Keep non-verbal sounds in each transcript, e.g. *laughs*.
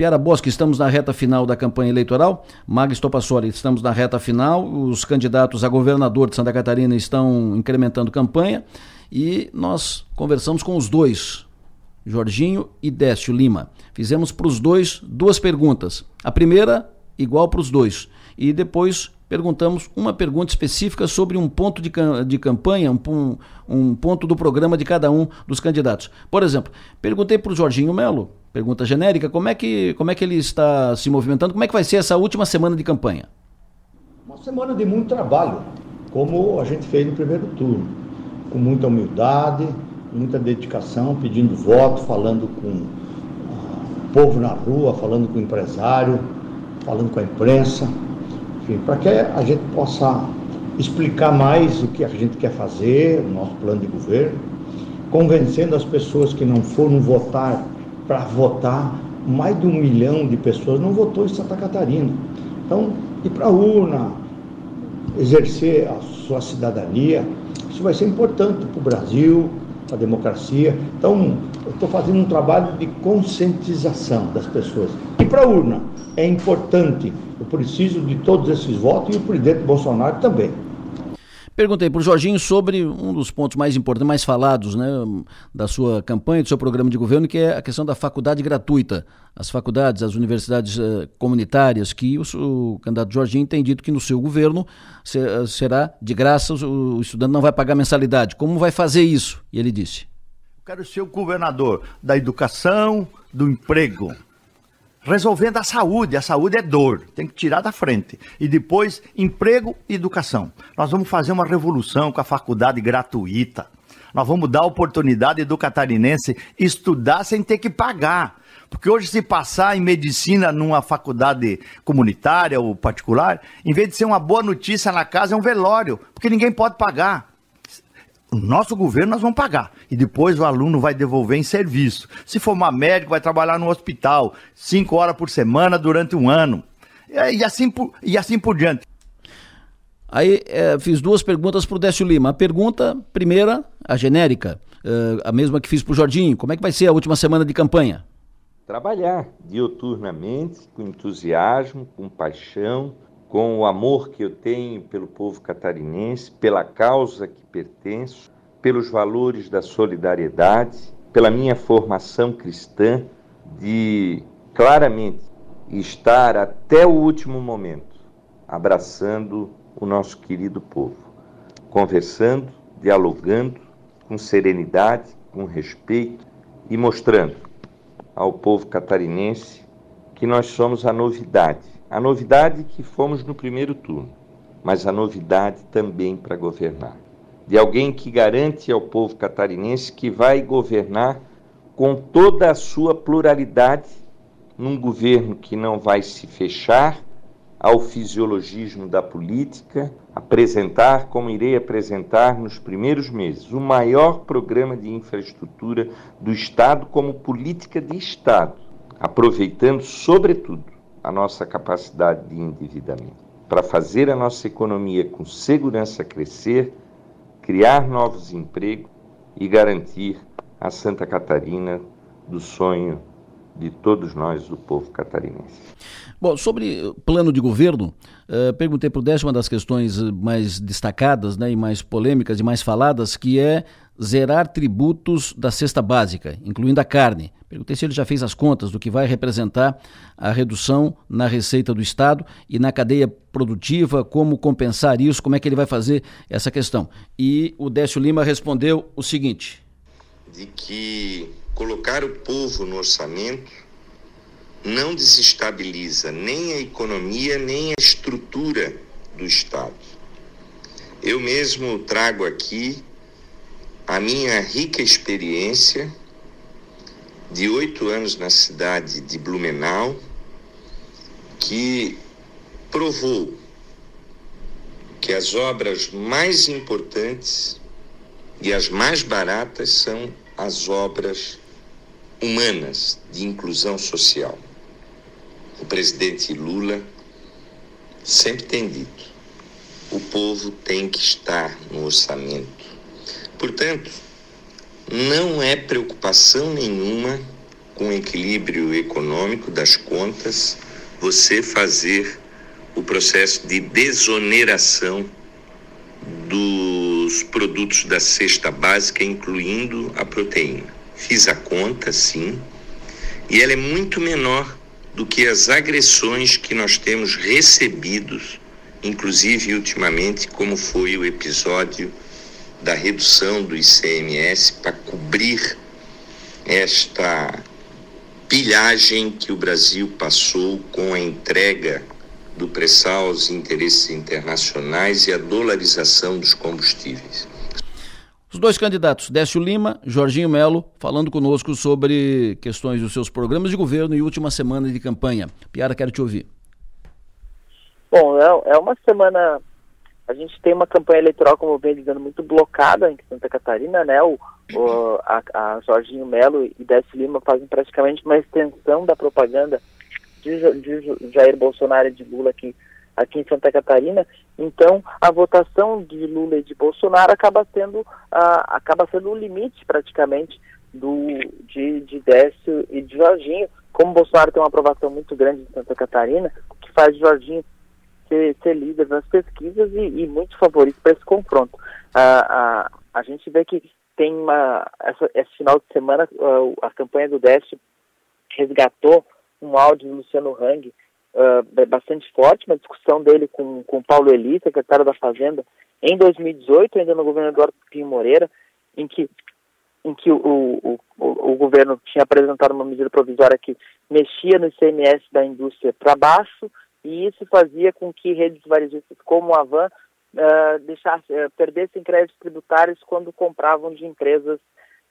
Piara Bosque, estamos na reta final da campanha eleitoral. Magis Topassori, estamos na reta final. Os candidatos a governador de Santa Catarina estão incrementando campanha e nós conversamos com os dois, Jorginho e Décio Lima. Fizemos para os dois duas perguntas. A primeira, igual para os dois. E depois perguntamos uma pergunta específica sobre um ponto de, de campanha, um, um, ponto do programa de cada um dos candidatos. Por exemplo, perguntei para o Jorginho Melo, pergunta genérica, como é, que, como é que ele está se movimentando, como é que vai ser essa última semana de campanha? Uma semana de muito trabalho, como a gente fez no primeiro turno, com muita humildade, muita dedicação, pedindo voto, falando com o povo na rua, falando com o empresário, falando com a imprensa para que a gente possa explicar mais o que a gente quer fazer, o nosso plano de governo, convencendo as pessoas que não foram votar para votar. Mais de um milhão de pessoas não votou em Santa Catarina. Então, ir para a urna, exercer a sua cidadania, isso vai ser importante para o Brasil, para a democracia. Então, eu estou fazendo um trabalho de conscientização das pessoas. E para a urna, é importante eu preciso de todos esses votos e o presidente Bolsonaro também. Perguntei para o Jorginho sobre um dos pontos mais importantes, mais falados né, da sua campanha, do seu programa de governo, que é a questão da faculdade gratuita. As faculdades, as universidades uh, comunitárias, que o, o, candidato Jorginho tem dito que no seu governo ser, será de graça, o, o estudante não vai pagar mensalidade. Como vai fazer isso? E ele disse: quero ser o governador da educação, do emprego, resolvendo a saúde. A saúde é dor, tem que tirar da frente. E depois, emprego e educação. Nós vamos fazer uma revolução com a faculdade gratuita. Nós vamos dar oportunidade do catarinense estudar sem ter que pagar. Porque hoje, se passar em medicina numa faculdade comunitária ou particular, em vez de ser uma boa notícia na casa, é um velório, porque ninguém pode pagar o nosso governo nós vamos pagar. E depois o aluno vai devolver em serviço. Se for uma médica, vai trabalhar no hospital, cinco horas por semana durante um ano. E assim por, e assim por diante. Aí é, fiz duas perguntas para o Décio Lima. A pergunta, primeira, a genérica, é, a mesma que fiz para o Jordinho. Como é que vai ser a última semana de campanha? Trabalhar dioturnamente, com entusiasmo, com paixão, com o amor que eu tenho pelo povo catarinense, pela causa que pertenço, pelos valores da solidariedade, pela minha formação cristã, de claramente estar até o último momento abraçando o nosso querido povo, conversando, dialogando com serenidade, com respeito e mostrando ao povo catarinense que nós somos a novidade a novidade que fomos no primeiro turno, mas a novidade também para governar. De alguém que garante ao povo catarinense que vai governar com toda a sua pluralidade, num governo que não vai se fechar ao fisiologismo da política, apresentar, como irei apresentar nos primeiros meses, o maior programa de infraestrutura do Estado como política de Estado, aproveitando, sobretudo, a nossa capacidade de endividamento, para fazer a nossa economia com segurança crescer, criar novos empregos e garantir a Santa Catarina do sonho de todos nós, do povo catarinense. Bom, sobre plano de governo, uh, perguntei para o Décio uma das questões mais destacadas né, e mais polêmicas e mais faladas, que é zerar tributos da cesta básica, incluindo a carne. Perguntei se ele já fez as contas do que vai representar a redução na receita do Estado e na cadeia produtiva, como compensar isso, como é que ele vai fazer essa questão. E o Décio Lima respondeu o seguinte: de que colocar o povo no orçamento não desestabiliza nem a economia, nem a estrutura do Estado. Eu mesmo trago aqui a minha rica experiência de oito anos na cidade de Blumenau, que provou que as obras mais importantes e as mais baratas são as obras humanas de inclusão social. O presidente Lula sempre tem dito: o povo tem que estar no orçamento Portanto, não é preocupação nenhuma com equilíbrio econômico das contas, você fazer o processo de desoneração dos produtos da cesta básica, incluindo a proteína. Fiz a conta, sim, e ela é muito menor do que as agressões que nós temos recebidos, inclusive ultimamente, como foi o episódio da redução do ICMS para cobrir esta pilhagem que o Brasil passou com a entrega do pré-sal aos interesses internacionais e a dolarização dos combustíveis. Os dois candidatos, Décio Lima, Jorginho Melo, falando conosco sobre questões dos seus programas de governo e última semana de campanha. Piara, quero te ouvir. Bom, é, é uma semana. A gente tem uma campanha eleitoral, como venho dizendo, muito blocada em Santa Catarina, né? O, o a, a, Jorginho Melo e Décio Lima fazem praticamente uma extensão da propaganda de, de Jair Bolsonaro e de Lula aqui, aqui em Santa Catarina. Então, a votação de Lula e de Bolsonaro acaba sendo, uh, acaba sendo o limite, praticamente, do, de, de Décio e de Jorginho. Como Bolsonaro tem uma aprovação muito grande em Santa Catarina, o que faz Jorginho ser, ser líder nas pesquisas e, e muito favorito para esse confronto. Uh, uh, a gente vê que tem uma. Essa, esse final de semana, a campanha do Décio resgatou um áudio do Luciano Hang uh, bastante forte, uma discussão dele com, com Paulo Eli, secretário da Fazenda, em 2018, ainda no governo Eduardo Pinho Moreira, em que, em que o, o, o, o governo tinha apresentado uma medida provisória que mexia no ICMS da indústria para baixo, e isso fazia com que redes varejistas como a Van uh, deixasse, uh, perdessem créditos tributários quando compravam de empresas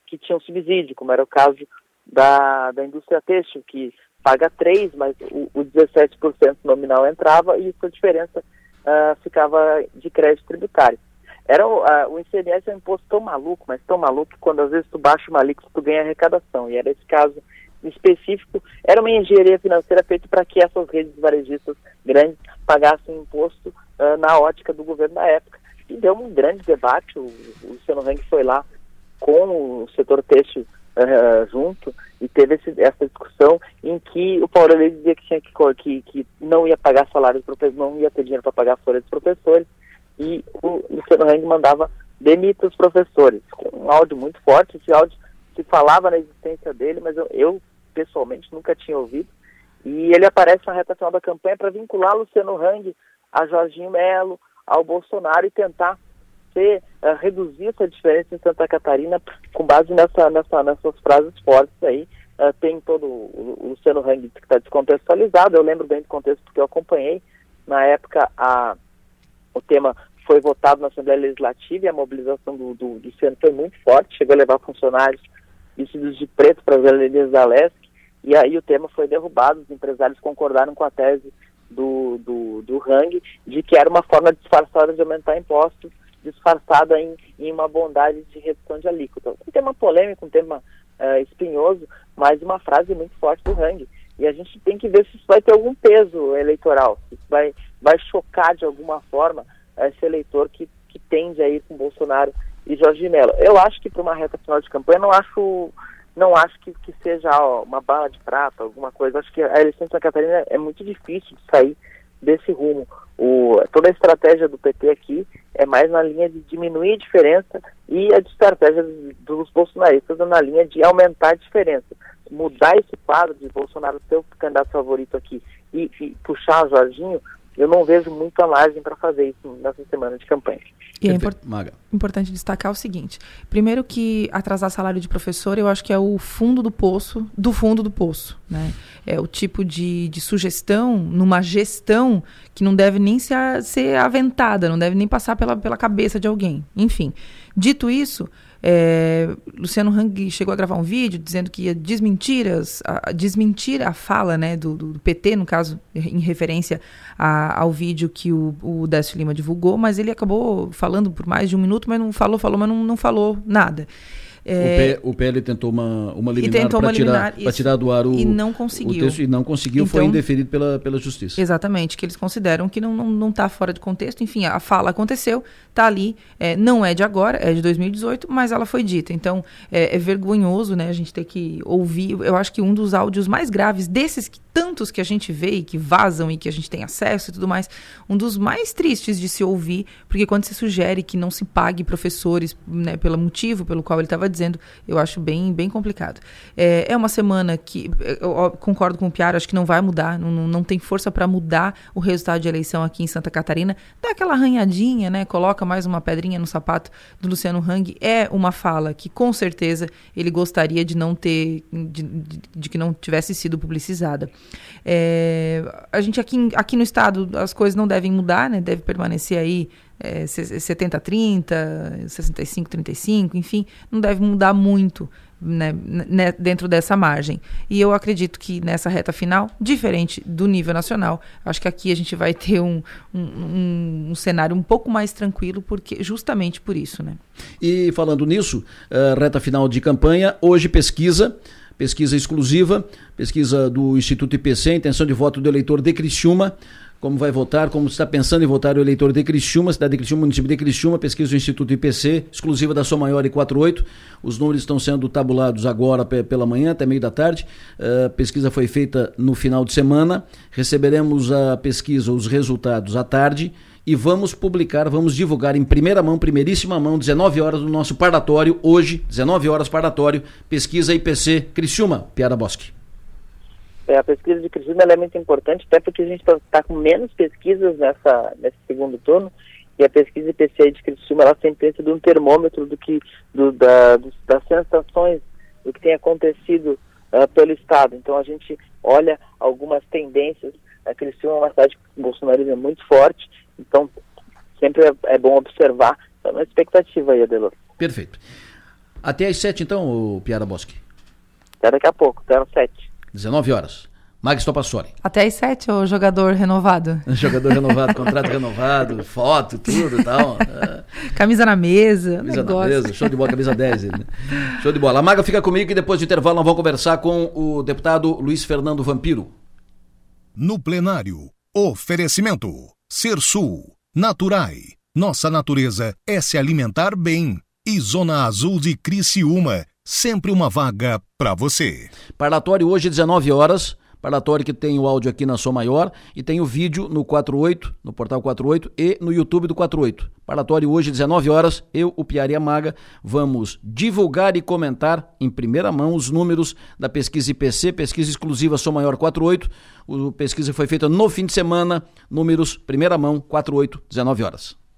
que tinham subsídio, como era o caso da, da indústria têxtil, que paga 3, mas o, o 17% nominal entrava e a diferença uh, ficava de crédito tributário. Era uh, o ICMS é um imposto tão maluco, mas tão maluco que quando às vezes tu baixa uma alíquota tu ganha arrecadação. E era esse caso específico, era uma engenharia financeira feita para que essas redes varejistas grandes pagassem imposto uh, na ótica do governo da época. E deu um grande debate, o, o Luciano foi lá com o setor têxtil uh, junto e teve esse, essa discussão em que o Paulo Leite dizia que, tinha que, que, que não ia pagar salário dos professores, não ia ter dinheiro para pagar a folha dos professores e o Luciano Hang mandava demita os professores, um áudio muito forte, esse áudio se falava na existência dele, mas eu, eu pessoalmente nunca tinha ouvido, e ele aparece na reta final da campanha para vincular Luciano Hang a Jorginho Melo, ao Bolsonaro e tentar ser, uh, reduzir essa diferença em Santa Catarina com base nessa, nessa, nessas frases fortes aí. Uh, tem todo o, o Luciano Hang que está descontextualizado, eu lembro bem do contexto porque eu acompanhei. Na época, a, o tema foi votado na Assembleia Legislativa e a mobilização do, do, do foi muito forte, chegou a levar funcionários vestidos de preto para as galerias da LESC, e aí o tema foi derrubado, os empresários concordaram com a tese do, do, do Hang de que era uma forma disfarçada de aumentar impostos disfarçada em, em uma bondade de redução de alíquota. Um tema polêmico, um tema uh, espinhoso, mas uma frase muito forte do Hang. E a gente tem que ver se isso vai ter algum peso eleitoral, se vai, vai chocar de alguma forma esse eleitor que, que tende a ir com Bolsonaro e Jorge Mello. Eu acho que para uma reta final de campanha, não acho não acho que, que seja ó, uma bala de prata, alguma coisa. Acho que a eleição de Santa Catarina é muito difícil de sair desse rumo. O, toda a estratégia do PT aqui é mais na linha de diminuir a diferença e a estratégia dos bolsonaristas é na linha de aumentar a diferença. Mudar esse quadro de Bolsonaro ser o candidato favorito aqui e, e puxar Jorginho, eu não vejo muita margem para fazer isso nessa semana de campanha. E é import importante destacar o seguinte: primeiro que atrasar salário de professor, eu acho que é o fundo do poço, do fundo do poço, né? É o tipo de, de sugestão numa gestão que não deve nem ser, ser aventada, não deve nem passar pela, pela cabeça de alguém. Enfim, dito isso, é, Luciano Hang chegou a gravar um vídeo dizendo que ia desmentir, as, a, desmentir a fala né, do, do, PT, no caso, em referência a, ao vídeo que o, o Décio Lima divulgou, mas ele acabou falando por mais de um minuto, mas não falou, falou, mas não, não falou nada. É, o, PL tentou uma, uma liminar para tirar, tirar do ar o. E não conseguiu. Texto, e não conseguiu, então, foi indeferido pela, pela justiça. Exatamente, que eles consideram que não está não, não tá fora de contexto. Enfim, a fala aconteceu, está ali. É, não é de agora, é de 2018, mas ela foi dita. Então, é, é, vergonhoso né, a gente ter que ouvir. Eu acho que um dos áudios mais graves, desses que, tantos que a gente vê e que vazam e que a gente tem acesso e tudo mais, um dos mais tristes de se ouvir, porque quando se sugere que não se pague professores né, pelo motivo pelo qual ele estava dizendo eu acho bem, bem complicado. É, é uma semana que, eu concordo com o Piara, acho que não vai mudar, não, não tem força para mudar o resultado de eleição aqui em Santa Catarina. Dá aquela arranhadinha, né? Coloca mais uma pedrinha no sapato do Luciano Hang. É uma fala que, com certeza, ele gostaria de não ter, de, de, de que não tivesse sido publicizada. É, a gente aqui, aqui no estado, as coisas não devem mudar, né? Deve permanecer aí é, 70-30, 65-35, enfim, não deve mudar muito né, né, dentro dessa margem. E eu acredito que nessa reta final, diferente do nível nacional, acho que aqui a gente vai ter um, um, um, um cenário um pouco mais tranquilo, porque justamente por isso. Né? E falando nisso, uh, reta final de campanha, hoje pesquisa pesquisa exclusiva, pesquisa do Instituto IPC, intenção de voto do eleitor de Criciúma como vai votar, como está pensando em votar o eleitor de Criciúma, cidade de Criciúma, município de Criciúma, pesquisa do Instituto IPC, exclusiva da Som Maior e 48. Os números estão sendo tabulados agora pela manhã, até meio da tarde. A uh, pesquisa foi feita no final de semana. Receberemos a pesquisa, os resultados à tarde e vamos publicar, vamos divulgar em primeira mão, primeiríssima mão, 19 horas no nosso parlatório, hoje, 19 horas parlatório, pesquisa IPC Criciúma, Piara Bosque. É, a pesquisa de Criciúma é muito importante, até porque a gente está tá com menos pesquisas nessa, nesse segundo turno, e a pesquisa IPCA de Criciúma, ela tem sido um termômetro do que, do, da, do, das sensações, do que tem acontecido uh, pelo Estado. Então a gente olha algumas tendências, a Criciúma é uma cidade com o bolsonarismo é muito forte, então sempre é, é bom observar, então uma expectativa aí, Adelor. Perfeito. Até às sete então, o Piara Bosque? Até daqui a pouco, até às sete. 19 horas. Magis Topassori. Até às 7, o jogador renovado. *laughs* jogador renovado, contrato renovado, foto, tudo e tal. É. *laughs* Camisa na mesa. Camisa negócio. na mesa, show de bola, camisa 10. Né? Show de bola. A Maga fica comigo e depois do intervalo nós vamos conversar com o deputado Luiz Fernando Vampiro. No plenário, oferecimento. Ser Sul, Naturai. Nossa natureza é se alimentar bem. E Zona Azul de Criciúma sempre uma vaga para você. Parlatório hoje, 19 horas. Parlatório que tem o áudio aqui na Som Maior e tem o vídeo no 48, no portal 48 e no YouTube do 48. Parlatório hoje, 19 horas. Eu, o Piaria Maga, vamos divulgar e comentar em primeira mão os números da pesquisa IPC, pesquisa exclusiva Som Maior 48. O pesquisa foi feita no fim de semana, números primeira mão 48, 19 horas.